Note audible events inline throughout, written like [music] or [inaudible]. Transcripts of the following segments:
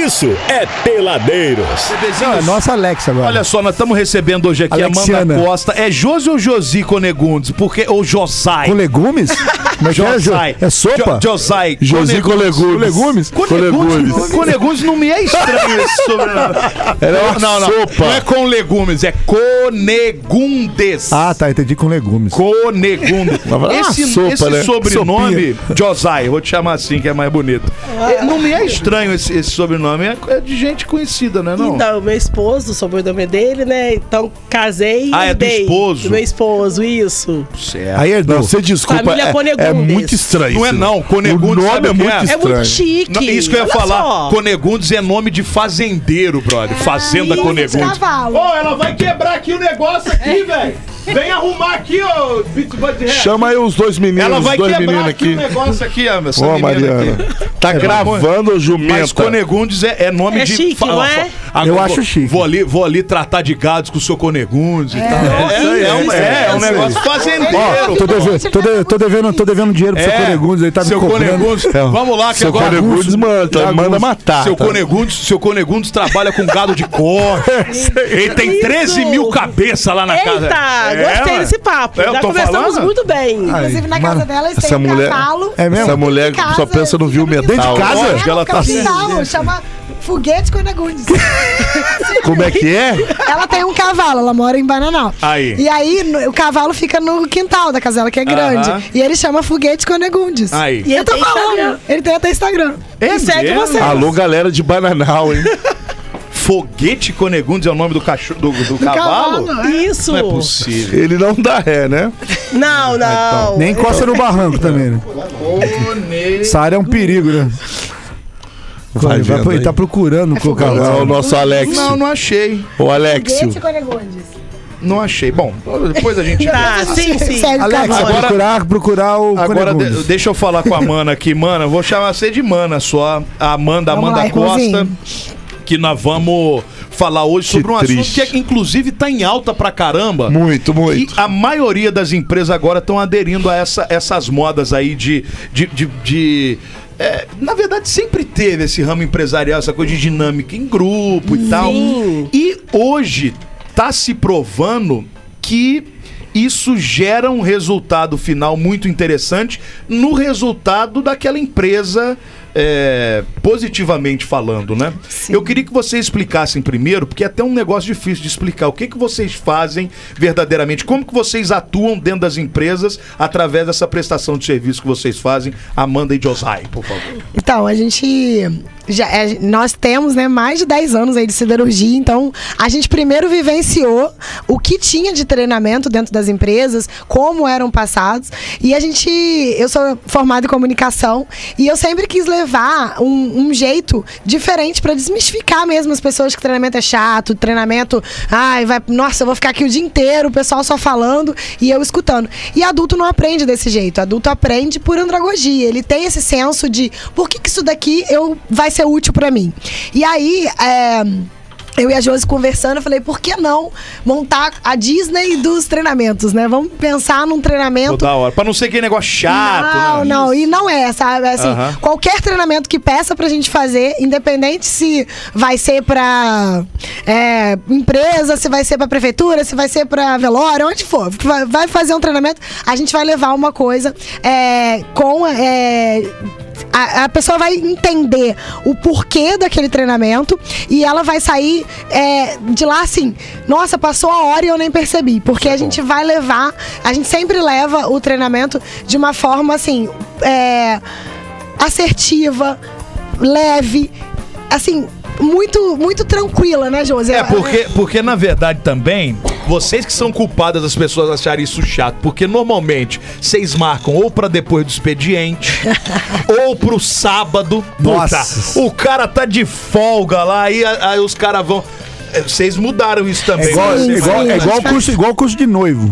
isso é Peladeiros. Não, é nossa Alexa agora. Olha só, nós estamos recebendo hoje aqui a Alexiana. Amanda Costa. É Josi ou Josi Conegundes? Porque, ou Josai? Com legumes? [laughs] Mas é, jo- Josai. é sopa? Jo- Josai. Josi com legumes. legumes? Conegundes. Conegundes não me é estranho esse sobrenome. [laughs] Era uma não, não. sopa. Não é com legumes, é Conegundes. Ah, tá, entendi com legumes. Conegundes. Esse, sopa, esse né? sobrenome, Josai, vou te chamar assim, que é mais bonito. É, Não me é estranho esse, esse sobrenome, é, é de gente conhecida, né? Não? Então, meu esposo, o sobrenome dele, né? Então, casei Ah, e é do herdei. esposo? Do meu esposo, isso. Certo. Aí. Não, você desculpa, Família é, é muito estranho. Não é isso. não, Conegundes O sabe nome é muito é? É estranho. muito chique. Não, isso que eu ia Olha falar. só. Conegundes é nome de fazendeiro, brother. Fazenda Isso, Conegundes. Ô, ela vai quebrar aqui o negócio aqui, velho. Vem arrumar aqui, ô, Hair. Chama aí os dois meninos, Ela vai os dois meninos aqui, aqui. o negócio aqui, ó, essa Ô, Mariana. aqui. Tá gravando, Mas jumenta. Conegundes é, é nome É de. chique, não é? Agora, Eu vou- acho chique. Vou ali, vou ali tratar de gados com o seu Conegundes e tal. É, é, um, é, é um negócio fazendeiro. Ó, tô, devendo, tô, de- tô devendo, tô devendo dinheiro pro seu Conegundes, ele tá me seu cobrando. Conegundes. É, Vamos lá, que Seu agora. Conegundes manda, manda matar. Seu tá? Conegundes, seu Conegundes trabalha com gado de corte. [laughs] Ele tem Isso. 13 mil cabeças lá na casa. Gostei desse papo. É, eu Já tô conversamos falando? muito bem. Inclusive, na casa dela, eles essa têm um mulher- cavalo. É mesmo? Essa mulher casa, só pensa no viu metal. Dentro de casa? Lógico, ela Ela tá- quintal, chama Foguete Conegundes. [laughs] Como é que é? ela tem um cavalo, ela mora em Bananal. Aí. E aí, no- o cavalo fica no quintal da casa dela, que é grande. Aham. E ele chama Foguete Conegundes. Aí. E Eu tô falando. Ele tem até Instagram. É E segue mesmo? você. Alô, galera de Bananal, hein? [laughs] Foguete Conegundes é o nome do, cachorro, do, do cavalo? cavalo, é. Isso. Não é possível. Ele não dá ré, né? Não, não. Nem encosta no barranco também, né? Essa área é um perigo, né? Vai Vai, aí. tá procurando lá o cavalo. nosso Alex. Não, não achei. O Alexio. Foguete Conegundes. Não achei. Bom, depois a gente. [laughs] Ah, sim, sim. Alex. Agora- procurar, procurar o Agora Conegundes. de- deixa eu falar com a Mana aqui, Mana. Vou chamar você de Mana só. A Amanda, Vamos Amanda lá, Costa. irmãozinho. Que nós vamos falar hoje Que sobre um assunto triste. que inclusive tá em alta pra caramba. Muito, E muito. a maioria das empresas agora estão aderindo a essa- essas modas aí de. de, de- de- é, na verdade, sempre teve esse ramo empresarial, essa coisa de dinâmica em grupo e tal. E hoje tá se provando que isso gera um resultado final muito interessante no resultado daquela empresa. É, positivamente falando, né? Eu queria que vocês explicassem primeiro, porque é até um negócio difícil de explicar. O que, que vocês fazem verdadeiramente? Como que vocês atuam dentro das empresas através dessa prestação de serviço que vocês fazem? Amanda e Josai, por favor. Então, a gente. Já, é, nós temos né, mais de 10 anos aí de siderurgia, então a gente primeiro vivenciou o que tinha de treinamento dentro das empresas, como eram passados. E a gente. Eu sou formada em comunicação e eu sempre quis levar um, um jeito diferente para desmistificar mesmo as pessoas que treinamento é chato, treinamento. Ai, vai. Nossa, eu vou ficar aqui o dia inteiro, o pessoal só falando e eu escutando. E adulto não aprende desse jeito. Adulto aprende por andragogia. Ele tem esse senso de por que, que isso daqui eu, vai ser útil para mim. E aí. É, eu e a Josi conversando, eu falei, por que não montar a Disney dos treinamentos, né? Vamos pensar num treinamento Pô, da hora. Pra não ser aquele negócio chato, não, né? não, e não é, sabe? Assim, Aham. qualquer treinamento que peça pra gente fazer, independente se vai ser pra é, empresa, se vai ser pra prefeitura, se vai ser pra velório, onde for, vai, vai fazer um treinamento, a gente vai levar uma coisa é, com. é, a, a pessoa vai entender o porquê daquele treinamento e ela vai sair é, de lá assim, nossa, passou a hora e eu nem percebi. Porque a gente vai levar, a gente sempre leva o treinamento de uma forma assim, é, assertiva, leve, assim, muito, muito tranquila, né, Josi? É, porque, porque na verdade também, vocês que são culpadas das pessoas acharem isso chato, porque normalmente vocês marcam ou pra depois do expediente, [laughs] ou pro sábado. Puta, Nossa. o cara tá de folga lá, aí, aí os caras vão. É, Vocês mudaram isso também. É igual, né? Sim, é igual, sim, é igual curso, igual curso de noivo.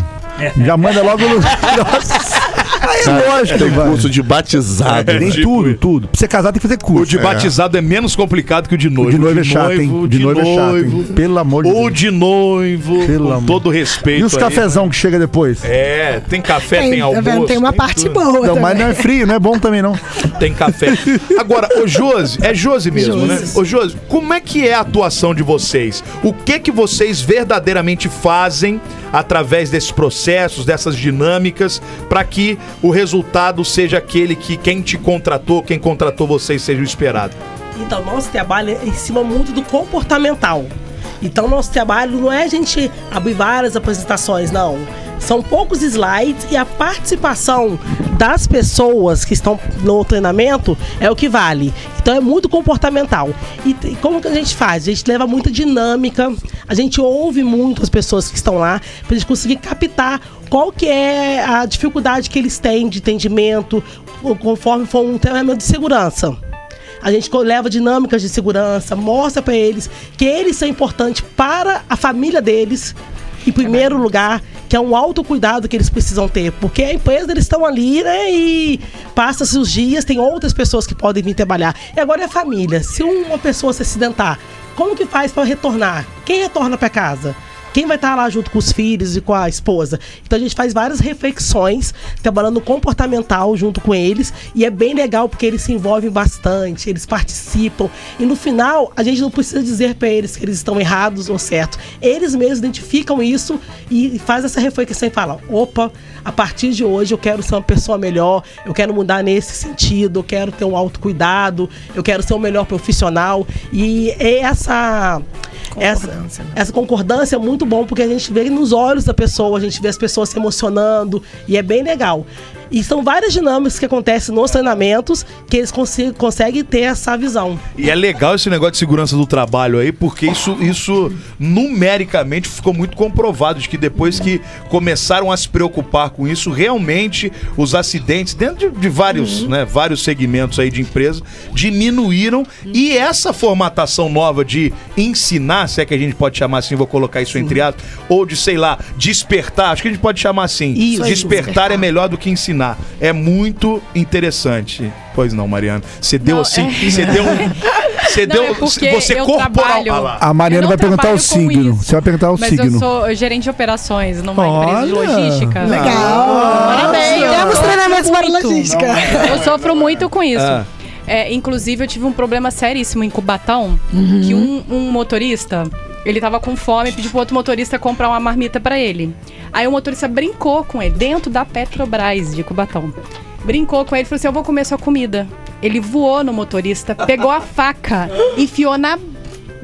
Já manda logo no. [laughs] Nossa. Aí é lógico, Tem vai. curso de batizado. Tem né? tipo tudo, tudo. Pra você casar tem que fazer O curso. de batizado é menos complicado que o de noivo. O de noivo é chato, hein? De noivo é chato, hein? Pelo amor de Ou Deus. de noivo, Pelo com amor. todo respeito. E os aí. cafezão que chega depois? É, tem café, tem, Tem, tá almoço. Tem uma parte tudo. boa. Não, mas não é frio, não é bom também, não. Tem café. Agora, ô Josi, é Josi mesmo, né? Ô Josi, como é que é a atuação de vocês? O que que vocês verdadeiramente fazem através desses processos, dessas dinâmicas, para que o resultado seja aquele que quem te contratou, quem contratou vocês seja o esperado? Então, nosso trabalho é em cima muito do comportamental. Então, nosso trabalho não é a gente abrir várias apresentações, não. São poucos slides e a participação das pessoas que estão no treinamento é o que vale. Então, é muito comportamental. E como que a gente faz? A gente leva muita dinâmica, a gente ouve muito as pessoas que estão lá, para a gente conseguir captar qual que é a dificuldade que eles têm de entendimento, conforme for um treinamento de segurança. A gente leva dinâmicas de segurança, mostra para eles que eles são importantes para a família deles, em primeiro lugar, que é um autocuidado que eles precisam ter, porque a empresa eles estão ali, né, e passa-se os dias, tem outras pessoas que podem vir trabalhar. E agora é a família. Se uma pessoa se acidentar, como que faz para retornar? Quem retorna para casa? Quem vai estar lá junto com os filhos e com a esposa? Então a gente faz várias reflexões, trabalhando comportamental junto com eles, e é bem legal porque eles se envolvem bastante, eles participam, e no final a gente não precisa dizer para eles que eles estão errados ou certos. Eles mesmos identificam isso e faz essa reflexão e falam: opa, a partir de hoje eu quero ser uma pessoa melhor, eu quero mudar nesse sentido, eu quero ter um autocuidado, eu quero ser um melhor profissional. E essa essa, Concordância, né? essa concordância é muito bom porque a gente vê nos olhos da pessoa, a gente vê as pessoas se emocionando e é bem legal. E são várias dinâmicas que acontecem nos treinamentos que eles consi- conseguem ter essa visão. E é legal esse negócio de segurança do trabalho aí, porque isso, isso numericamente ficou muito comprovado de que depois que começaram a se preocupar com isso, realmente os acidentes dentro de, de vários, né, vários segmentos aí de empresa diminuíram e essa formatação nova de ensinar, se é que a gente pode chamar assim, vou colocar isso entre aspas, ou de, sei lá, despertar, acho que a gente pode chamar assim. Isso. despertar é melhor do que ensinar. É muito interessante. Pois não, Mariana. Você deu Não, assim, é- você deu um. Você Não, deu. é você corporal. trabalho- Ah. A Mariana vai não perguntar o signo. isso. Você vai perguntar o Mas signo. eu sou gerente de operações numa empresa de Olha. logística. Legal. Parabéns. Temos treinamentos para logística. Eu sofro muito com isso. Ah. É, inclusive, eu tive um problema seríssimo em Cubatão, que um, um motorista, ele tava com fome pediu pro outro motorista comprar uma marmita pra ele. Aí o motorista brincou com ele, dentro da Petrobras de Cubatão. Brincou com ele e falou assim, eu vou comer sua comida. Ele voou no motorista, pegou a faca, enfiou na...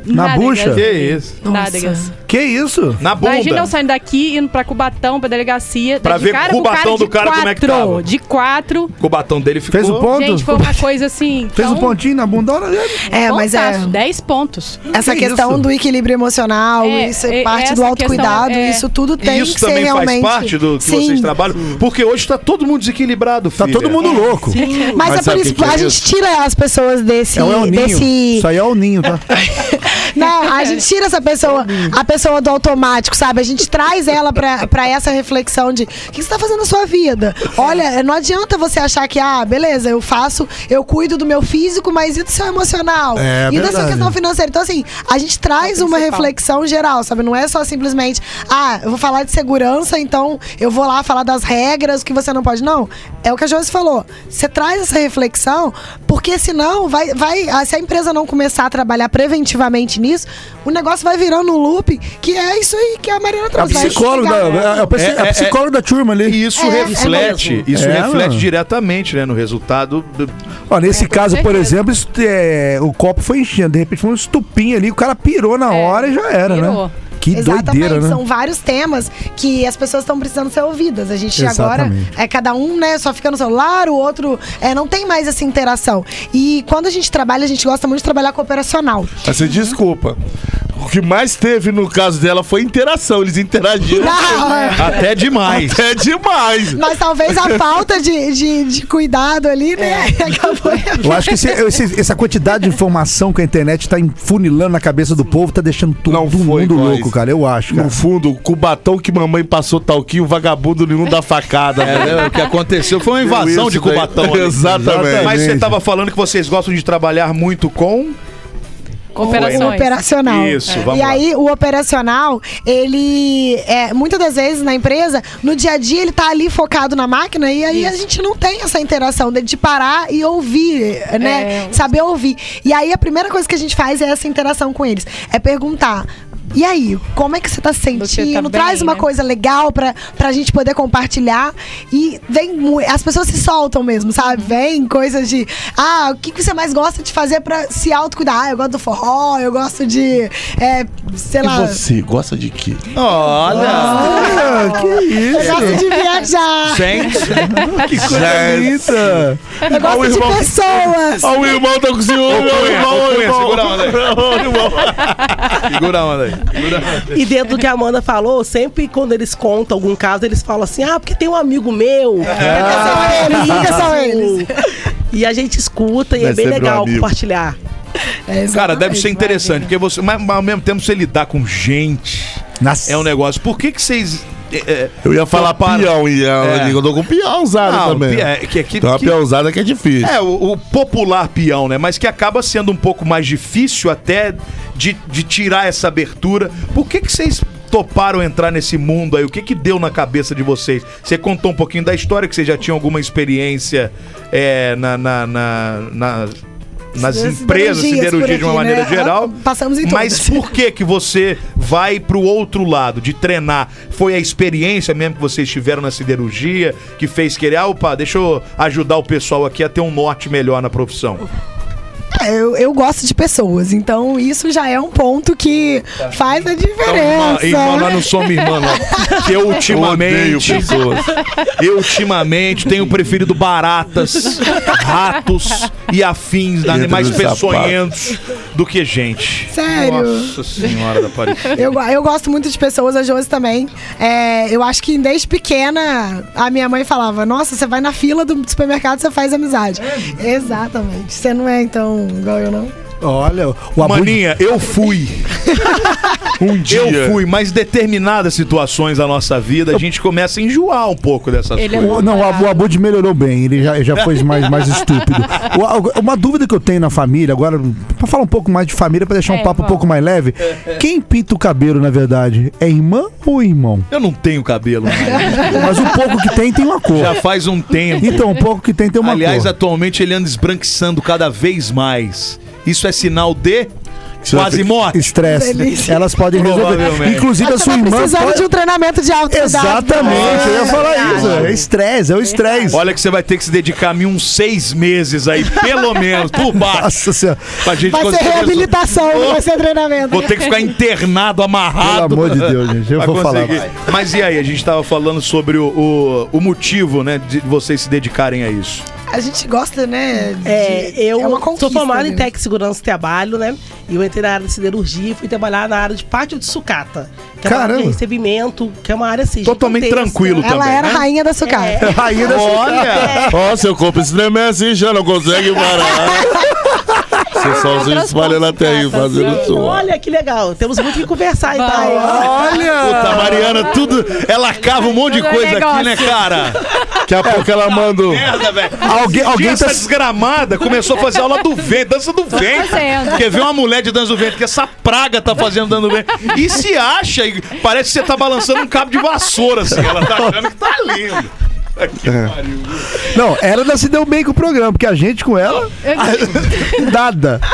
Na bucha? Que isso? Nádegas. Que isso? Na bunda. Imagina eu saindo daqui, indo pra Cubatão, pra delegacia. Pra de ver cara Cubatão de do cara como é que tava. De quatro. O batão dele ficou. Fez o ponto? Gente, foi uma coisa assim. Fez um pontinho na bundona dele? É, mas é. pontaço, 10 pontos. Essa Que questão isso? do equilíbrio emocional, É, isso é é, parte do autocuidado, questão é- isso tudo tem isso que ser também realmente. faz parte do que Sim. vocês trabalham. Porque hoje tá todo mundo desequilibrado, Tá filha. todo mundo louco. Mas, Mas é por isso que é a gente isso? tira as pessoas desse. É o El Ninho. desse... Isso aí é o ninho, tá? [laughs] Não, a gente tira essa pessoa, a pessoa do automático, sabe? A gente traz ela pra, pra essa reflexão de o que você tá fazendo na sua vida? Olha, não adianta você achar que, ah, beleza, eu faço, eu cuido do meu físico, mas e do seu emocional? É e da sua questão financeira? Então, assim, a gente traz uma reflexão geral, sabe? Não é só simplesmente, ah, eu vou falar de segurança, então eu vou lá falar das regras, que você não pode. Não. É o que a Josi falou. Você traz essa reflexão, porque senão vai, vai. ah, Se a empresa não começar a trabalhar preventivamente nisso, o negócio vai virando um loop, que é isso aí que a Mariana É trouxe. Vai psicólogo da, chegar- é, o psi- É, é o é, psicólogo da turma ali. E isso É, é reflete, isso É, reflete diretamente, né, no resultado. do- Ó, nesse É, caso, por exemplo, isso, é, o copo foi enchendo. De repente foi um estupinho ali, o cara pirou na É, hora e já era, pirou. né? Que Exatamente, doideira, né? são vários temas que as pessoas estão precisando ser ouvidas. A gente agora Exatamente. é cada um, né, só fica no celular, o outro é, não tem mais essa interação. E quando a gente trabalha, a gente gosta muito de trabalhar com operacional. Assim, desculpa. O que mais teve no caso dela foi interação. Eles interagiram. [laughs] É. Até demais. É demais. Mas talvez a falta de, de, de cuidado ali, né? [laughs] Acabou. Eu acho que esse- esse- essa quantidade de informação que a internet tá enfunilando na cabeça do povo tá deixando todo Não foi mundo louco, cara. Eu acho, cara. No fundo, com o batom que mamãe passou talquinho, o vagabundo nenhum dá facada. É, né, o que aconteceu foi uma invasão de. Cubatão. [laughs] Exatamente. Mas você tava falando que vocês gostam de trabalhar muito com. Operações. operacional. Isso, vamos e lá. aí, o operacional, ele, é, muitas das vezes na empresa, no dia a dia, ele tá ali focado na máquina e aí a gente não tem essa interação dele de parar e ouvir, né? É. Saber ouvir. E aí, a primeira coisa que a gente faz é essa interação com eles. É perguntar. E aí, como é que você tá se sentindo? Você tá bem, Traz uma né? coisa legal pra, pra gente poder compartilhar. E vem as pessoas se soltam mesmo, sabe? Vem coisas de. Ah, o que, que você mais gosta de fazer pra se autocuidar? Ah, eu gosto do forró, eu gosto de. é, sei E lá. você, gosta de quê? Olha! Ah, que Eu isso? gosto de viajar. Gente, Que coisa bonita. Eu gosto Ó, o de irmão- pessoas. Ó, o irmão tá com ciúme, irmão, ô, o Cunha, irmão. segura a onda aí. Ó, o irmão. segura a onda aí. E dentro do que a Amanda falou, sempre quando eles contam algum caso, eles falam assim: ah, porque tem um amigo meu. Nunca são eles. E a gente escuta e É é bem um legal compartilhar. É, Cara, deve ser interessante, porque você, mas, mas ao mesmo tempo você lidar com gente Nossa. é um negócio. Por que que vocês. É, Eu ia falar toparam- peão, e É. eu tô com peãozada Não, também. é, que, que, Tem uma que- peãozada que é difícil. É, o, o popular peão, né? Mas que acaba sendo um pouco mais difícil até de, de tirar essa abertura. Por que que vocês toparam entrar nesse mundo aí? O que que deu na cabeça de vocês? Você contou um pouquinho da história, que vocês já tinham alguma experiência é, na, na- na- na- nas empresas, siderurgia de uma maneira né? geral. Passamos em Mas todas. por que que você vai pro outro lado, de treinar? Foi a experiência mesmo que vocês tiveram na siderurgia que fez querer, ah, opa, deixa eu ajudar o pessoal aqui a ter um norte melhor na profissão? É, Eu, eu gosto de pessoas, então isso já é um ponto que faz a Então, irmã, diferença. irmã, nós não somos irmã, não. Que eu [laughs] Eu odeio ultimamente, pessoas. eu ultimamente tenho preferido baratas, ratos e afins, animais peçonhentos do que gente. Sério? Nossa senhora da Aparecida. Eu, eu gosto muito de pessoas, a Josi também. É, eu acho que desde pequena a minha mãe falava: Nossa, você vai na fila do supermercado você faz amizade. Exatamente. Você não é então igual eu, não? Olha, o Abu... Maninha, eu fui. [laughs] Um dia. Eu fui, mas determinadas situações da nossa vida, a gente começa a enjoar um pouco dessas Ele é coisas. O- não, o Abu- Abud melhorou bem, ele já, já foi mais, mais [laughs] estúpido. Uma dúvida que eu tenho na família, agora, pra falar um pouco mais de família, pra deixar um É, papo um vamos. pouco mais leve, quem pinta o cabelo, na verdade, é irmã ou irmão? Eu não tenho cabelo. [laughs] Mas o pouco que tem, tem uma cor. já faz um tempo. Então, o pouco que tem, tem uma Aliás, cor. atualmente ele anda esbranquiçando cada vez mais. Isso é sinal de quase morte. Estresse. Elas podem resolver. Inclusive, a Você sua tá irmã. precisando pode- de um treinamento de autocuidado. Exatamente, eu ia falar isso. É estresse, é o estresse. Olha que você vai ter que se dedicar a mim uns seis meses aí, pelo menos, por baixo. Nossa senhora. Pra gente Vai ser reabilitação, não vai ser treinamento. Vou ter que ficar internado, amarrado. Pelo amor de Deus, gente, eu vou falar. conseguir. Mas e aí, a gente tava falando sobre o, o, o motivo, né, de vocês se dedicarem a isso. A gente gosta, né? de- É, eu é uma sou formada em mesmo. técnico de segurança e trabalho, né? E eu entrei na área de siderurgia e fui trabalhar na área de pátio de sucata. Que é uma área Caramba. de recebimento, que é uma área assim. Totalmente tranquilo Ela também, era né? a rainha da sucata. Rainha da Olha! Ó, seu corpo estremecer assim, já não consegue parar. [laughs] Você só se espalha na terra e fazendo som. Olha que legal. Temos muito o que conversar, então. Puta, a Mariana, tudo. Ela cava um monte de é coisa aqui, né, cara? Daqui a pouco ela manda. um- Merda, velho. Alguém- alguém tá- essa desgramada começou a fazer aula do vento, dança do vento. fazendo. Quer ver uma mulher de dança do vento, que essa praga tá fazendo dança do vento. E se acha, e parece que você tá balançando um cabo de vassoura, assim. Ela tá achando que tá lindo. Que pariu. Não, ela ainda se deu bem com o programa, porque a gente com ela, nada. [laughs]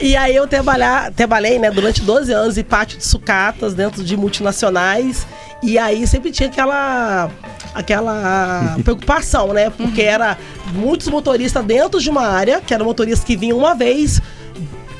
E aí eu trabalhar, trabalhei, né, durante 12 anos em pátio de sucatas dentro de multinacionais. E aí sempre tinha aquela aquela [laughs] preocupação, né? Porque era muitos motoristas dentro de uma área, que eram motoristas que vinham uma vez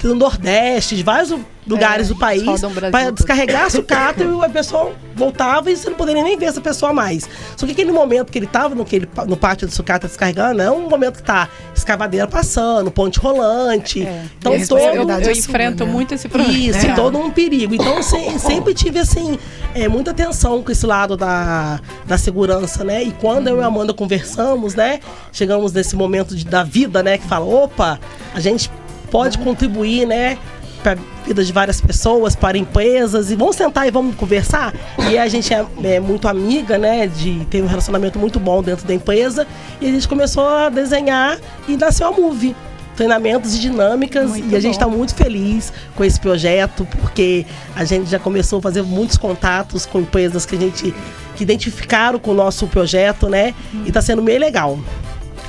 do Nordeste, de vários lugares É, do país, para descarregar a sucata e a pessoa voltava e você não poderia nem ver essa pessoa mais. Só que aquele momento que ele estava no, no pátio de sucata descarregando, é um momento que tá escavadeira passando, ponte rolante. É. Então a todo Eu, responsabilidade eu é sua, enfrento né? muito esse problema. isso, É. todo um perigo. Então, se- sempre tive, assim, é, muita atenção com esse lado da, da segurança, né? E quando eu e a Amanda conversamos, né? Chegamos nesse momento de- da vida, né? Que fala, opa, a gente pode contribuir, né? Para vida de várias pessoas, para empresas, e vamos sentar e vamos conversar. E a gente é, é muito amiga, né? De ter um relacionamento muito bom dentro da empresa. E a gente começou a desenhar e nasceu a Move. Treinamentos e dinâmicas. Muito e a gente está muito feliz com esse projeto, porque a gente já começou a fazer muitos contatos com empresas que a gente que identificaram com o nosso projeto, né? E tá sendo meio legal.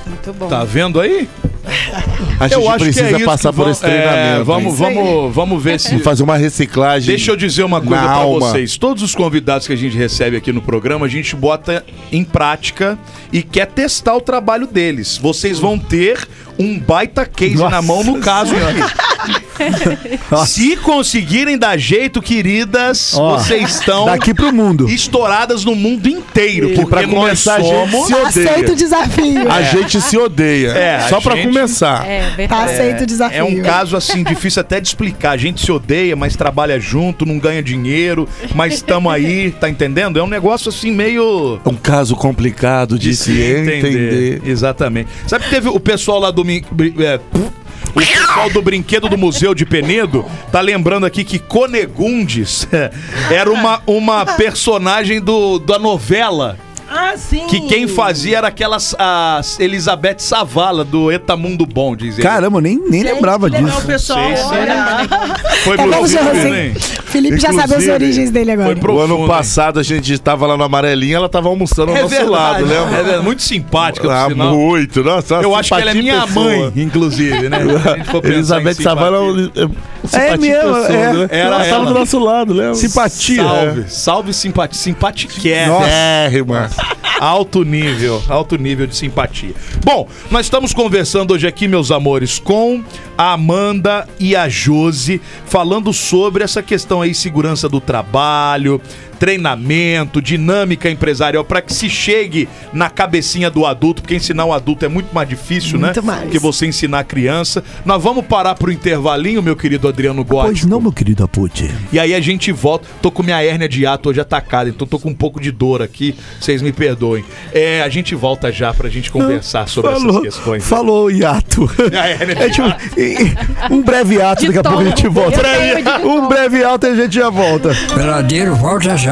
Muito bom. Tá vendo aí? A gente precisa isso passar que por vamos- esse treinamento. é, vamos, vamos, vamos ver se. Vamos fazer uma reciclagem. Deixa eu dizer uma coisa alma. vocês. Todos os convidados que a gente recebe aqui no programa, a gente bota em prática e quer testar o trabalho deles. Vocês vão ter um baita case Nossa na mão no caso aqui. [laughs] Se conseguirem dar jeito, queridas, Ó, vocês estão Daqui pro mundo. estouradas no mundo inteiro. Porque pra nós começar, a gente somos... se odeia. Aceita o desafio. A gente se odeia. É, a Só pra gente- começar. É Tá verdade. aceito o desafio. É um caso assim difícil até de explicar. A gente se odeia, mas trabalha junto, não ganha dinheiro, mas estamos aí, tá entendendo? É um negócio assim meio Um caso complicado de, se entender. Exatamente. Sabe que teve o pessoal lá do bri- é, o pessoal do brinquedo do Museu de Penedo tá lembrando aqui que Conegundes [laughs] era uma, uma personagem do, da novela. Ah, sim! Que quem fazia era aquelas a Elizabeth Savala do Etamundo Bom, diz ele. Caramba, eu nem, nem Gente, lembrava que legal, disso. pessoal. Sei, sei. olha. Foi Tá né? Felipe já sabe as Inclusive, origens dele agora. foi pro- O ano Profundo, hein? passado a gente estava lá na amarelinha, ela tava almoçando ao É nosso verdade, lado, lembra? É verdade, muito simpática, Ah, sinal. muito, nossa. Eu acho que ela é minha pessoa. mãe, inclusive, né? [laughs] Elizabeth Savala simpatia. é mesmo, pessoa, é. né? Era ela tava ela. do nosso lado, lembra? Simpatia. Salve, salve simpatia, simpatiquer. Nossa. É, irmã. Alto nível, alto nível de simpatia. Bom, nós estamos conversando hoje aqui, meus amores, com a Amanda e a Josi, falando sobre essa questão aí, segurança do trabalho, treinamento, dinâmica empresarial, para que se chegue na cabecinha do adulto, porque ensinar um adulto é muito mais difícil, Muito né? mais. Que você ensinar a criança. Nós vamos parar pro intervalinho, meu querido Adriano Góes. Pois não, meu querido Aputi. E aí a gente volta. Tô com minha hérnia de ato hoje atacada, então tô com um pouco de dor aqui. Vocês me perdoem. É, a gente volta já pra gente conversar sobre essas Falou, questões. né? falou hiato. [laughs] Hérnia de É tipo, um breve ato, De daqui a pouco a gente volta. Um breve ato e a gente já volta. Peladeiro, volta já.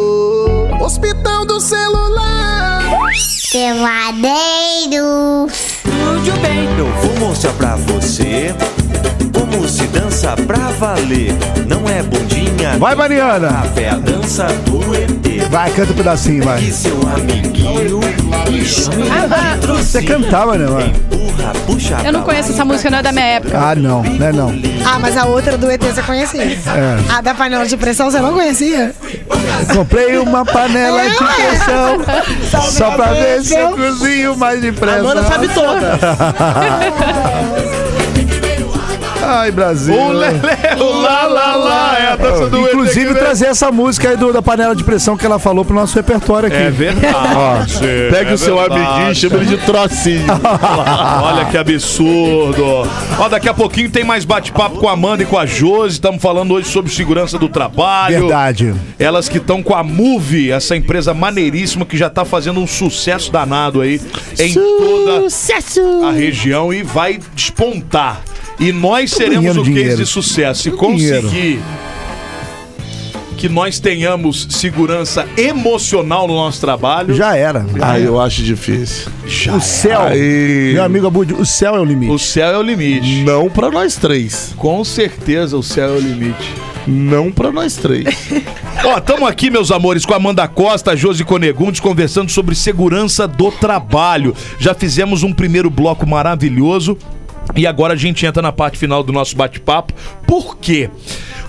Hospital do celular. Peladeiros. Tudo bem, eu vou mostrar pra você como se dança pra valer. Não é Vai, Mariana. é a dança do ET. Vai, canta um pedacinho, vai. E seu amiguinho de Você cantava, né, mano? Empurra, puxa Eu não conheço essa música, não é da minha época. Ah, não, né não. Ah, mas a outra do ET você conhecia. É. A da panela de pressão você não conhecia? Comprei uma panela de pressão só pra ver se eu cozinho mais A depressa. Amanda sabe toda. [laughs] Ai, Brasil. O Lelê, o lá, lá, lá, é a dança do Inclusive, ET. trazer essa música aí do- da panela de pressão que ela falou pro nosso repertório aqui. É verdade. Pega é o seu verdade. amiguinho e chama ele de trocinho. [laughs] Olha que absurdo. Ó, daqui a pouquinho tem mais bate-papo com a Amanda e com a Josi. Estamos falando hoje sobre segurança do trabalho. Verdade. Elas que estão com a Move, essa empresa maneiríssima que já está fazendo um sucesso danado aí em toda a região e vai despontar. E nós seremos ganhando o case dinheiro. de sucesso. Se Tudo dinheiro. conseguir que nós tenhamos segurança emocional no nosso trabalho. Já era. Ah, eu acho difícil. Já O céu, Aí- meu amigo Abud, o céu é o limite. O céu é o limite. Não pra nós três. Com certeza o céu é o limite. Não pra nós três. [laughs] Ó, estamos aqui, meus amores, com a Amanda Costa, a Josi Conegundes, conversando sobre segurança do trabalho. Já fizemos um primeiro bloco maravilhoso. E agora a gente entra na parte final do nosso bate-papo. Por quê?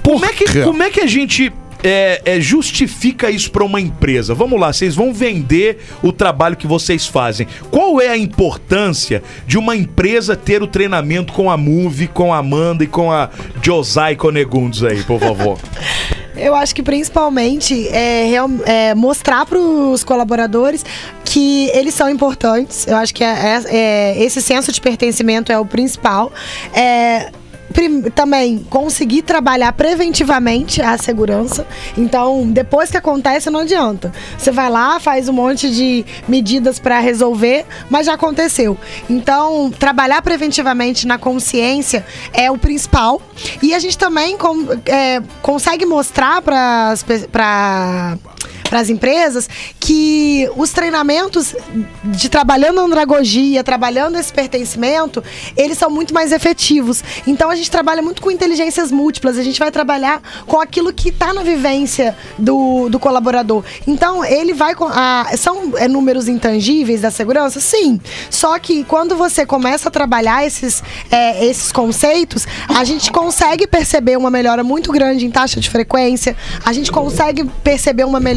Como, é, que, como é que a gente é, é, justifica isso para uma empresa? Vamos lá, vocês vão vender o trabalho que vocês fazem. Qual é a importância de uma empresa ter o treinamento com a Move, com a Amanda e com a Josai Conegundes aí, por favor? [laughs] Eu acho que principalmente é, real- é mostrar para os colaboradores que eles são importantes. Eu acho que é- é- é- esse senso de pertencimento é o principal. É, também conseguir trabalhar preventivamente a segurança. Então, depois que acontece, não adianta. Você vai lá, faz um monte de medidas para resolver, mas já aconteceu. Então, trabalhar preventivamente na consciência é o principal. E a gente também com- é, consegue mostrar para para as empresas que os treinamentos de trabalhando a andragogia, trabalhando esse pertencimento, eles são muito mais efetivos. Então a gente trabalha muito com inteligências múltiplas, a gente vai trabalhar com aquilo que está na vivência do, do colaborador. Então ele vai com. A, são é, números intangíveis da segurança? Sim. Só que quando você começa a trabalhar esses, é, esses conceitos, a gente consegue perceber uma melhora muito grande em taxa de frequência, a gente consegue perceber uma melhora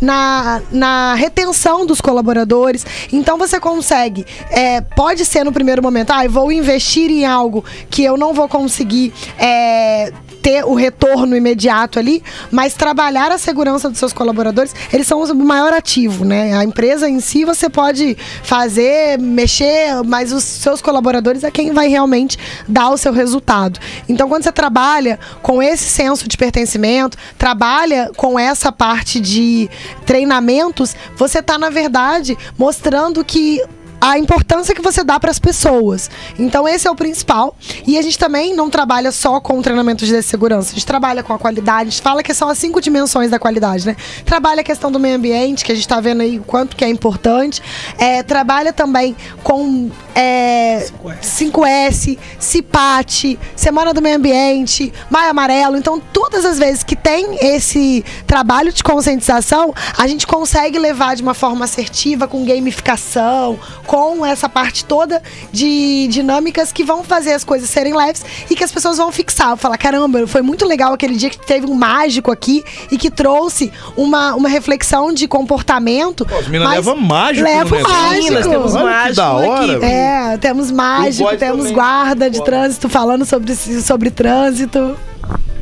na, na retenção dos colaboradores. Então você consegue, é, pode ser no primeiro momento, ah, eu vou investir em algo que eu não vou conseguir. é, ter o retorno imediato ali, mas trabalhar a segurança dos seus colaboradores, eles são o maior ativo, né? A empresa em si você pode fazer, mexer, mas os seus colaboradores é quem vai realmente dar o seu resultado. Então, quando você trabalha com esse senso de pertencimento, trabalha com essa parte de treinamentos, você está, na verdade, mostrando que a importância que você dá para as pessoas. Então esse é o principal. E a gente também não trabalha só com treinamento de segurança. A gente trabalha com a qualidade. A gente fala que são as cinco dimensões da qualidade, né? Trabalha a questão do meio ambiente, que a gente está vendo aí o quanto que é importante. É, trabalha também com é, 5S, CIPAT, Semana do Meio Ambiente, Maio Amarelo. Então, todas as vezes que tem esse trabalho de conscientização, a gente consegue levar de uma forma assertiva, com gamificação, com essa parte toda de dinâmicas que vão fazer as coisas serem leves e que as pessoas vão fixar. Falar, caramba, foi muito legal aquele dia que teve um mágico aqui e que trouxe uma, uma reflexão de comportamento. As meninas mas levam mágico Leva mágico. Meninas, temos Olha mágico da hora, equipe. É, temos mágico, temos também. guarda de trânsito falando sobre, sobre trânsito.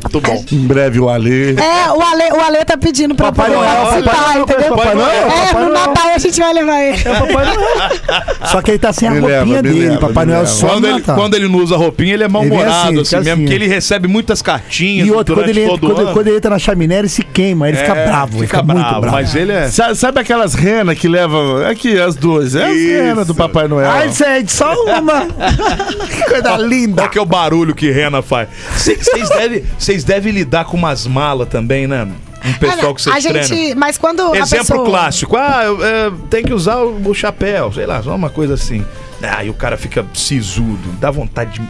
Muito bom. Em breve o Alê. É, o Ale, o Ale tá pedindo pra Papai poder Noel, participar, Papai Noel, entendeu? Papai Noel, É, Papai no Noel. Natal a gente vai levar ele. [laughs] Só que ele tá sem a Me roupinha leva, dele. leva, Papai Noel leva. só Quando no ele, Natal. quando ele não usa roupinha, ele é mal-humorado, Ele é assim, assim, fica mesmo, assim. porque ele recebe muitas cartinhas E outro, quando durante ele, entra, todo o quando, ano. quando ele entra na chaminé, ele se queima, ele fica É, bravo, ele fica fica muito bravo. Mas ele é... Sa- Sabe aquelas renas que levam. Aqui, as duas. É as renas do Papai Noel. Ai, gente, só uma. [laughs] que coisa linda. Qual que é o barulho que Rena faz? Vocês devem, vocês devem lidar com umas malas também, né? Um pessoal que vocês a gente, mas quando Exemplo pessoa... clássico. Ah, eu, é, tem que usar o, o chapéu, sei lá, só uma coisa assim. Ah, e o cara fica sisudo, dá vontade de.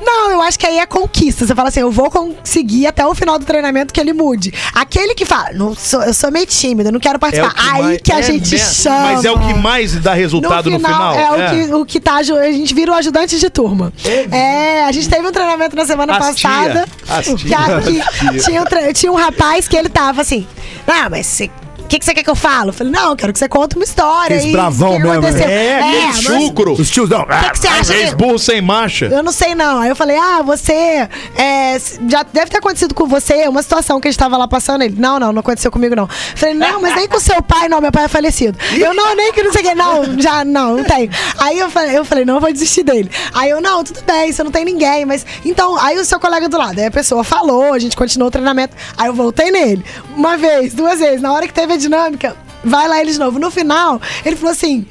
Não, eu acho que aí é conquista. Você fala assim, eu vou conseguir até o final do treinamento que ele mude. Aquele que fala, não sou, eu sou meio tímido, não quero participar. aí mais- que a é gente mesmo, chama. Mas é o que mais dá resultado no final. É, O, que, o que tá. A gente vira o ajudante de turma. É, a gente teve um treinamento na semana As tia, passada. as tia, que [laughs] que tia. tinha, um tinha um rapaz que ele tava assim. Não, mas você. O que, que você quer que eu falo? Eu falei, não, eu quero que você conte uma história. Aí, bravão o que mesmo, aconteceu. É, aquele mas- chucro. Os tios não. O que, que você acha? Ex burro sem marcha. eu não sei, não. Aí eu falei, ah, você. é, já deve ter acontecido com você uma situação que a gente tava lá passando. Ele, não, não, não aconteceu comigo, não. Eu falei, não, mas nem com seu pai, não, meu pai é falecido. Eu, não, nem que não sei o que, não, já, não, não tenho. Aí eu falei, eu falei, não, eu vou desistir dele. Aí eu, não, tudo bem, você não tem ninguém, mas. Então, aí o seu colega do lado, aí a pessoa falou, a gente continuou o treinamento. Aí eu voltei nele. Uma vez, duas vezes, na hora que teve a dinâmica, vai lá ele de novo. No final, ele falou assim.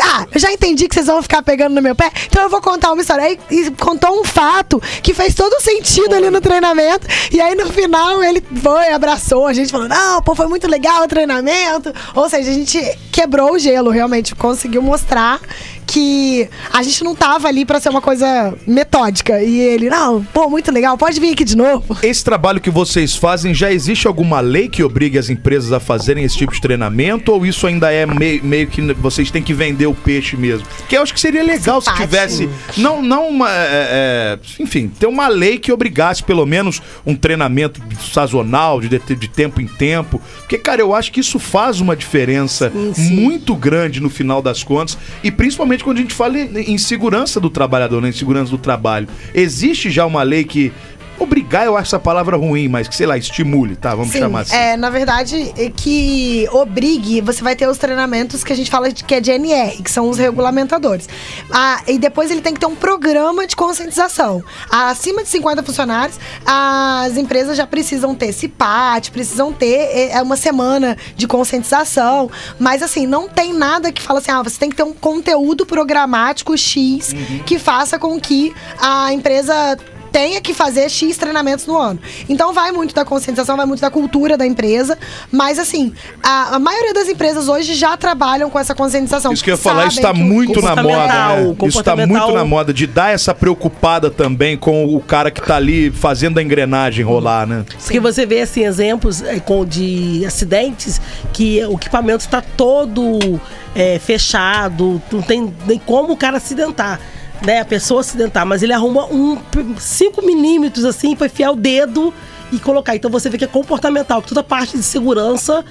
Ah, eu já entendi que vocês vão ficar pegando no meu pé, então eu vou contar uma história. Aí e contou um fato que fez todo sentido ali no treinamento. E aí no final ele foi, abraçou a gente, falou: Não, pô, foi muito legal o treinamento. Ou seja, a gente quebrou o gelo, realmente, conseguiu mostrar que a gente não tava ali pra ser uma coisa metódica. E ele, não, pô, muito legal, pode vir aqui de novo. Esse trabalho que vocês fazem, já existe alguma lei que obrigue as empresas a fazerem esse tipo de treinamento? Ou isso ainda é meio, meio que vocês têm que vender o peixe mesmo? Que eu acho que seria legal se Simpático. tivesse. Não, não uma. é, é, enfim, ter uma lei que obrigasse pelo menos um treinamento sazonal, de, de, de tempo em tempo. Porque, cara, eu acho que isso faz uma diferença Sim, sim. muito grande no final das contas. E principalmente quando a gente fala em em segurança do trabalhador, né? em segurança do trabalho. Existe já uma lei que. Obrigar, eu acho essa palavra ruim, mas que, sei lá, estimule, tá? Vamos Sim, chamar assim. é, na verdade, é que obrigue, você vai ter os treinamentos que a gente fala de, que é de NR, que são os regulamentadores. Ah, e depois ele tem que ter um programa de conscientização. Acima de 50 funcionários, as empresas já precisam ter CIPAT, precisam ter é, uma semana de conscientização. Mas assim, não tem nada que fala assim, ah, você tem que ter um conteúdo programático X que faça com que a empresa tenha que fazer X treinamentos no ano. Então vai muito da conscientização, vai muito da cultura da empresa, mas assim, a, a maioria das empresas hoje já trabalham com essa conscientização. Isso que eu ia falar, tá o- muito na moda. comportamental, Né? Isso tá comportamental- muito na moda de dar essa preocupada também com o cara que tá ali fazendo a engrenagem rolar, né? Porque você vê assim exemplos é, com, de acidentes que o equipamento está todo é, fechado, não tem nem como o cara acidentar. Né, a pessoa acidentar, mas ele arruma um 5 milímetros assim para enfiar o dedo e colocar. Então você vê que é comportamental, que toda a parte de segurança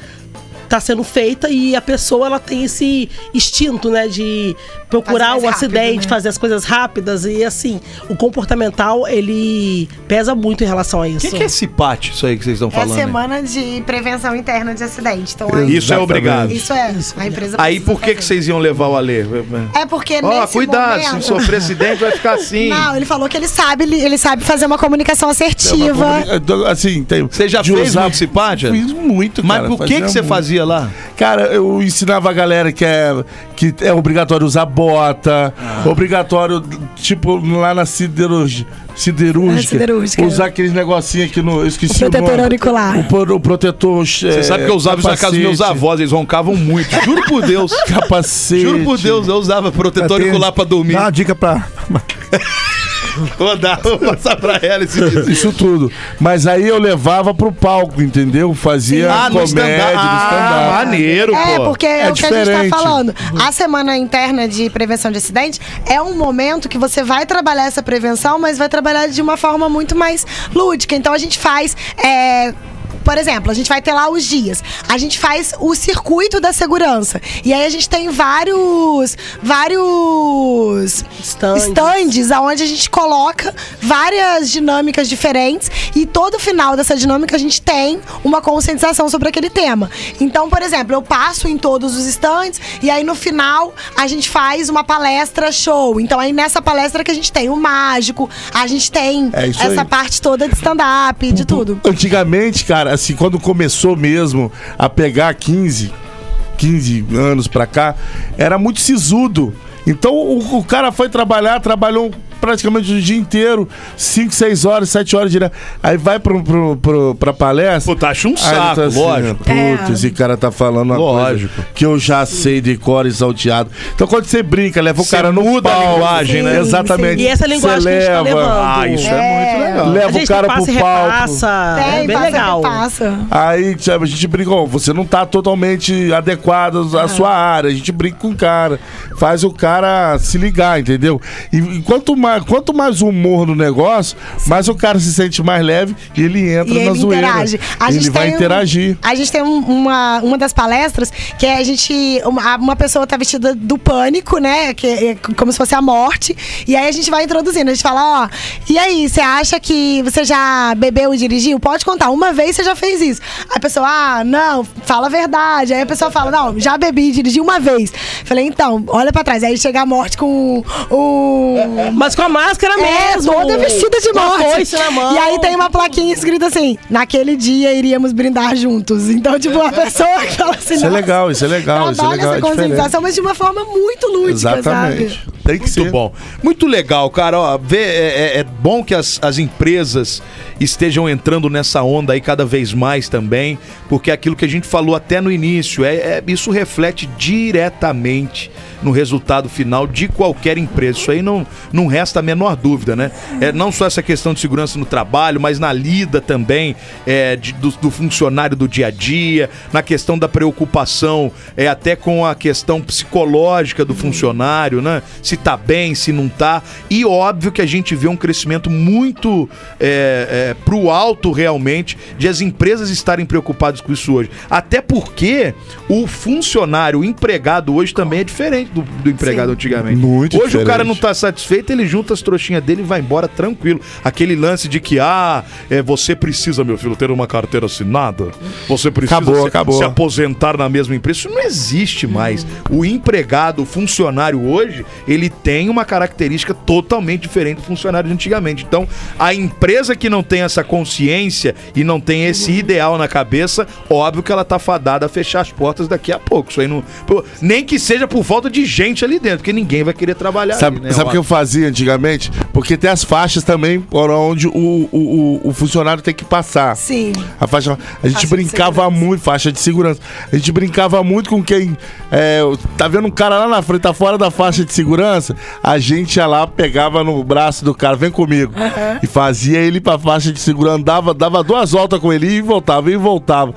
tá sendo feita e a pessoa ela tem esse instinto, né, de procurar o mais rápido, acidente, né? fazer as coisas rápidas e assim, o comportamental ele pesa muito em relação a O isso. que, que é esse PAT, isso aí que vocês estão É a falando? aí? semana de prevenção interna de acidente. Então, aí- Isso é obrigado. Isso é. A empresa Aí por que, que vocês iam levar o Alê? É porque Ó, nesse cuidado, momento... se sofrer acidente vai ficar assim. Não, ele falou que ele sabe, ele, sabe fazer uma comunicação assertiva. Assim, tem. Você já de fez usar- muito CIPAD? Fiz muito, Mas cara. por que, que você muito. Fazia lá? Cara, eu ensinava a galera que é, que é obrigatório usar bota, Ah. obrigatório, tipo, lá na siderurgia. Siderúrgica, É, siderúrgica. Usar aqueles negocinhos aqui no. Eu esqueci O protetor nome. auricular. O, pro- o protetor. é, Você sabe que eu usava isso na casa dos meus avós, eles roncavam muito. Juro por Deus. [laughs] Capacete. Juro por Deus, eu usava protetor auricular pra dormir. Dá uma dica pra. [laughs] [laughs] Vou dar, vou passar pra ela esse [laughs] dia. Isso tudo. Mas aí eu levava pro palco, entendeu? Fazia Ah, no comédia, stand-up. no Ah, stand-up. maneiro, É, pô. porque é, É o que a gente diferente. tá falando. A semana interna de prevenção de acidente é um momento que você vai trabalhar essa prevenção, mas vai trabalhar de uma forma muito mais lúdica. Então a gente faz. é, por exemplo, a gente vai ter lá os dias. A gente faz o circuito da segurança. E aí a gente tem vários. vários Stands. stands onde a gente coloca várias dinâmicas diferentes e todo final dessa dinâmica a gente tem uma conscientização sobre aquele tema. Então, por exemplo, eu passo em todos os stands e aí no final a gente faz uma palestra show. Então aí nessa palestra que a gente tem o mágico, a gente tem É essa aí. parte toda de stand-up, de tudo. Antigamente, cara, assim, quando começou mesmo a pegar 15, 15 anos pra cá, era muito sisudo. Então o, o cara foi trabalhar, trabalhou praticamente o dia inteiro, 5, 6 horas, 7 horas direto. Aí vai pro, pro, pro, pra palestra. Puta, acha um saco, tá assim, lógico. Puta, É. esse cara tá falando uma Lógico. coisa que eu já sei de cor e salteado. Então quando você brinca, leva o Você cara no muda a palco. linguagem, né? Exatamente. E essa linguagem Você que a gente tá leva, levando. Ah, isso é, muito legal. Leva a o cara passa pro palco. repassa. Tem, é bem passa, legal. Aí a gente brinca, ó, você não tá totalmente adequado à sua área. A gente brinca com o cara, faz o cara se ligar, entendeu? E, e quanto, mais, quanto mais humor no negócio, mais o cara se sente mais leve e ele entra E na ele zoeira. interage. A ele gente vai tem um- interagir. A gente tem um- uma, uma das palestras que é a gente. Uma, uma pessoa tá vestida do pânico, né? Que é como se fosse a morte. E aí a gente vai introduzindo. A gente fala, ó, e aí, você acha que você já bebeu e dirigiu? Pode contar. Uma vez você já fez isso. Aí a pessoa, ah, não, fala a verdade. Aí a pessoa fala, não, já bebi e dirigi uma vez. Falei, então, olha pra trás. Aí chega a morte com o. Mas com a máscara É, mesmo. toda vestida de Com a morte. na mão. E aí tem uma plaquinha escrita assim: naquele dia iríamos brindar juntos. Então, tipo, a pessoa que fala assim. Isso é "Nossa, legal, isso é legal, isso é legal. essa é diferente. conscientização, mas de uma forma muito lúdica, Exatamente. sabe? Tem que Muito ser. bom. Muito legal, cara. Ó, vê, é, é- é bom que as, as empresas estejam entrando nessa onda aí cada vez mais também, porque é aquilo que a gente falou até no início, é, é- isso reflete diretamente no resultado final de qualquer empresa. Isso aí não, não resta a menor dúvida, né? É, não só essa questão de segurança no trabalho, mas na lida também é, de- do, do funcionário do dia a dia, na questão da preocupação é, até com a questão psicológica do funcionário, né? Se tá bem, se não tá. E óbvio que a gente vê um crescimento muito é, é, pro alto realmente de as empresas estarem preocupadas com isso hoje. Até porque o funcionário, o empregado hoje também é diferente do, do empregado antigamente. Muito hoje o cara diferente. não tá satisfeito, ele junta as trouxinhas dele e vai embora tranquilo. Aquele lance de que, ah, é, você precisa, meu filho, ter uma carteira assinada. Você precisa Acabou, se, acabou. se aposentar na mesma empresa. Isso não existe mais. O empregado, o funcionário hoje, ele tem uma característica totalmente diferente do funcionário de antigamente. Então, a empresa que não tem essa consciência e não tem esse ideal na cabeça, óbvio que ela tá fadada a fechar as portas daqui a pouco. Isso aí não. pô, nem que seja por falta de gente ali dentro, porque ninguém vai querer trabalhar Sabe, ali, né? sabe o que eu fazia antigamente? Porque tem as faixas também por onde o, o, o, o funcionário tem que passar. Sim. A faixa. A gente Faixa de brincava muito, faixa de segurança. A gente brincava muito com quem. é, tá vendo um cara lá na frente, tá fora da faixa de segurança? A gente ia lá, pegava no braço do cara, vem comigo. E fazia ele pra faixa de segurança, dava, dava duas voltas com ele e voltava, e voltava.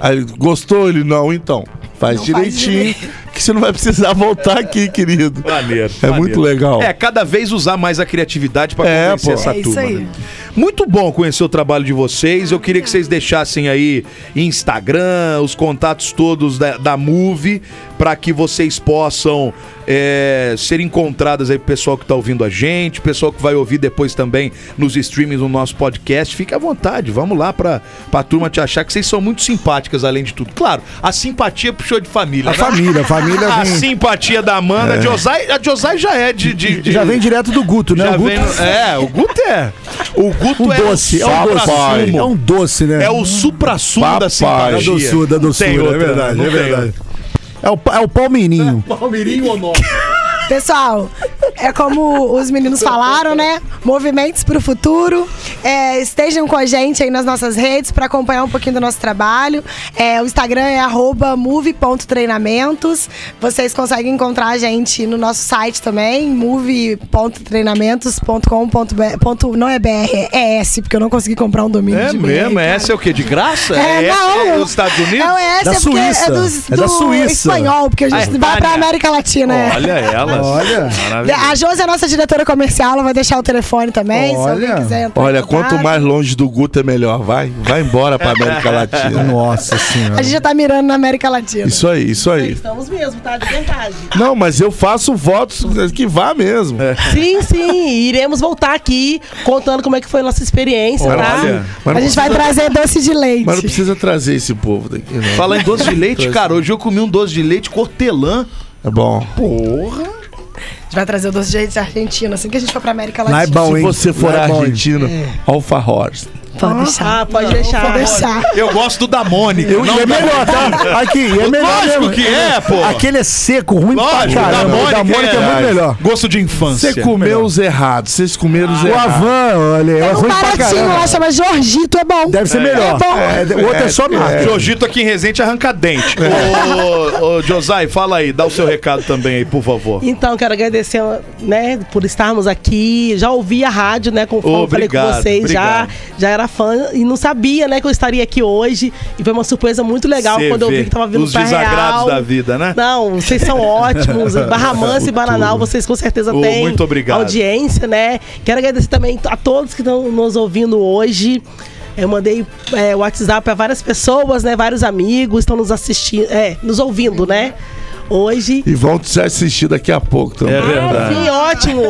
Aí, gostou ele? Não, então. Faz Não faz direitinho, que você não vai precisar voltar aqui, querido. Maneiro, É maneiro. muito legal. É, cada vez usar mais a criatividade pra É, convencer pô. essa É isso turma. aí. né? Muito bom conhecer o trabalho de vocês. Eu queria que vocês deixassem aí Instagram, os contatos todos da, da Move, para que vocês possam é, ser encontradas aí pro pessoal que tá ouvindo a gente, pessoal que vai ouvir depois também nos streamings do nosso podcast. Fique à vontade, vamos lá pra, pra turma te achar que vocês são muito simpáticas, além de tudo. Claro, a simpatia puxou de família. A né? família, a família [laughs] A vem, simpatia da Amanda, a Josai, a Josai já é de, de- de- já vem direto do Guto, né? já o Guto vem é, o Guto é. O Guto um é doce, é o um doce. É um doce, né? É o supra-sumo da simpatia. Da doçura, da doçura, tem é outra, verdade, é tem verdade. outra. É o, é o Palmeirinho. [laughs] Palmeirinho ou não? Pessoal, é como os meninos falaram, né? Movimentos para o futuro. É, estejam com a gente aí nas nossas redes para acompanhar um pouquinho do nosso trabalho. É, o Instagram é arroba move.treinamentos. Vocês conseguem encontrar a gente no nosso site também, move.treinamentos.com.br. Não é BR, é S, porque eu não consegui comprar um domínio É de BR, mesmo? cara. Essa é o quê? De graça? É, essa não. é os Estados Unidos? Não, é Da essa porque Suíça. é, dos, É da do Suíça. espanhol, porque a gente Ah, vai pra Espanha. América Latina? Olha elas. Olha. Maravilhoso. A Josi é a nossa diretora comercial, ela vai deixar o telefone também, se Olha. alguém quiser entrar Olha, quanto mais longe do Guto é melhor. Vai, vai embora pra América Latina. Nossa senhora. A gente já tá mirando na América Latina. Isso aí, isso aí. Estamos mesmo, tá? De verdade. Não, mas eu faço votos que vá mesmo. Sim, sim. Iremos voltar aqui contando como é que foi a nossa experiência, tá? Olha. A gente vai precisa- trazer doce de leite. Mas não precisa trazer esse povo daqui, não. Falar em doce de leite, cara, hoje eu comi um doce de leite cortelã. É bom. A gente vai trazer o doce de leite da Argentina, assim que a gente for pra América Lá é Latina. bom, Se hein? você for Lá é bom, Pode deixar. Ah, pode deixar. Pode deixar. Eu gosto do da Mônica. Eu, não é da- melhor, tá? Aqui, é melhor Lógico mesmo. que é, pô. Aquele é seco, ruim Lógico, pra caramba. O da Mônica é, muito melhor. Gosto de infância. Você comeu os errados, vocês comeram os O errados. Avan, olha, é um ruim pra lá, caramba. chama Jorgito, é bom. Deve ser melhor. É bom. É, o outro é só marca. Jojito aqui em Resende arranca dente. Ô, ô, Josai, fala aí, dá o seu recado também aí, por favor. Então, quero agradecer, né, por estarmos aqui. Já ouvi a rádio, né, conforme eu falei com vocês, já, já era fã e não sabia, né, que eu estaria aqui hoje. E foi uma surpresa muito legal Cê quando eu vi que tava vindo os pra desagrados Real. da vida, né? Não, vocês são ótimos. [laughs] Barra Mansa e Bananal, vocês com certeza Ô, têm muito obrigado. audiência, né? Quero agradecer também a todos que estão nos ouvindo hoje. Eu mandei é, WhatsApp para várias pessoas, né? Vários amigos estão nos assistindo, é, nos ouvindo, né? Hoje. E vão te assistir daqui a pouco também. É verdade. Sim, ótimo.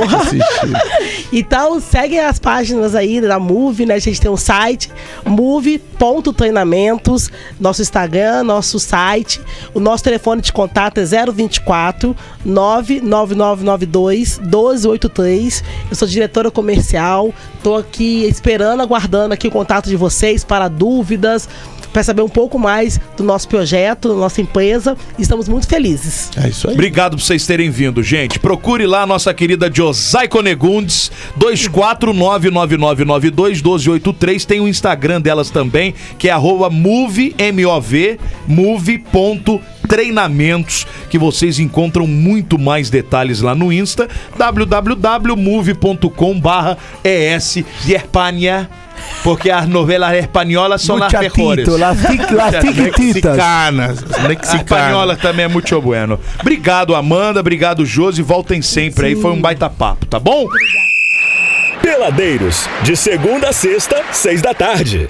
[laughs] então, segue as páginas aí da Move, né? A gente tem um site, move.treinamentos, nosso Instagram, nosso site. O nosso telefone de contato é 024 99992 1283. Eu sou diretora comercial, tô aqui esperando, aguardando aqui o contato de vocês para dúvidas, para saber um pouco mais do nosso projeto, da nossa empresa. Estamos muito felizes. É isso aí. Obrigado por vocês terem vindo, gente. Procure lá a nossa querida Josai Conegundes, 24999921283. Tem o Instagram delas também, que é arroba move, M-O-V, move.treinamentos, que vocês encontram muito mais detalhes lá no Insta, www.move.com barra ES de Espanha, porque as novelas espanholas são las mejores. Las. Mexicanas. Mexicanas. espanhola também é muito bueno. Obrigado, Amanda. Obrigado, Josi. Voltem sempre aí. Foi um baita papo, tá bom? Peladeiros, de segunda a sexta, seis da tarde.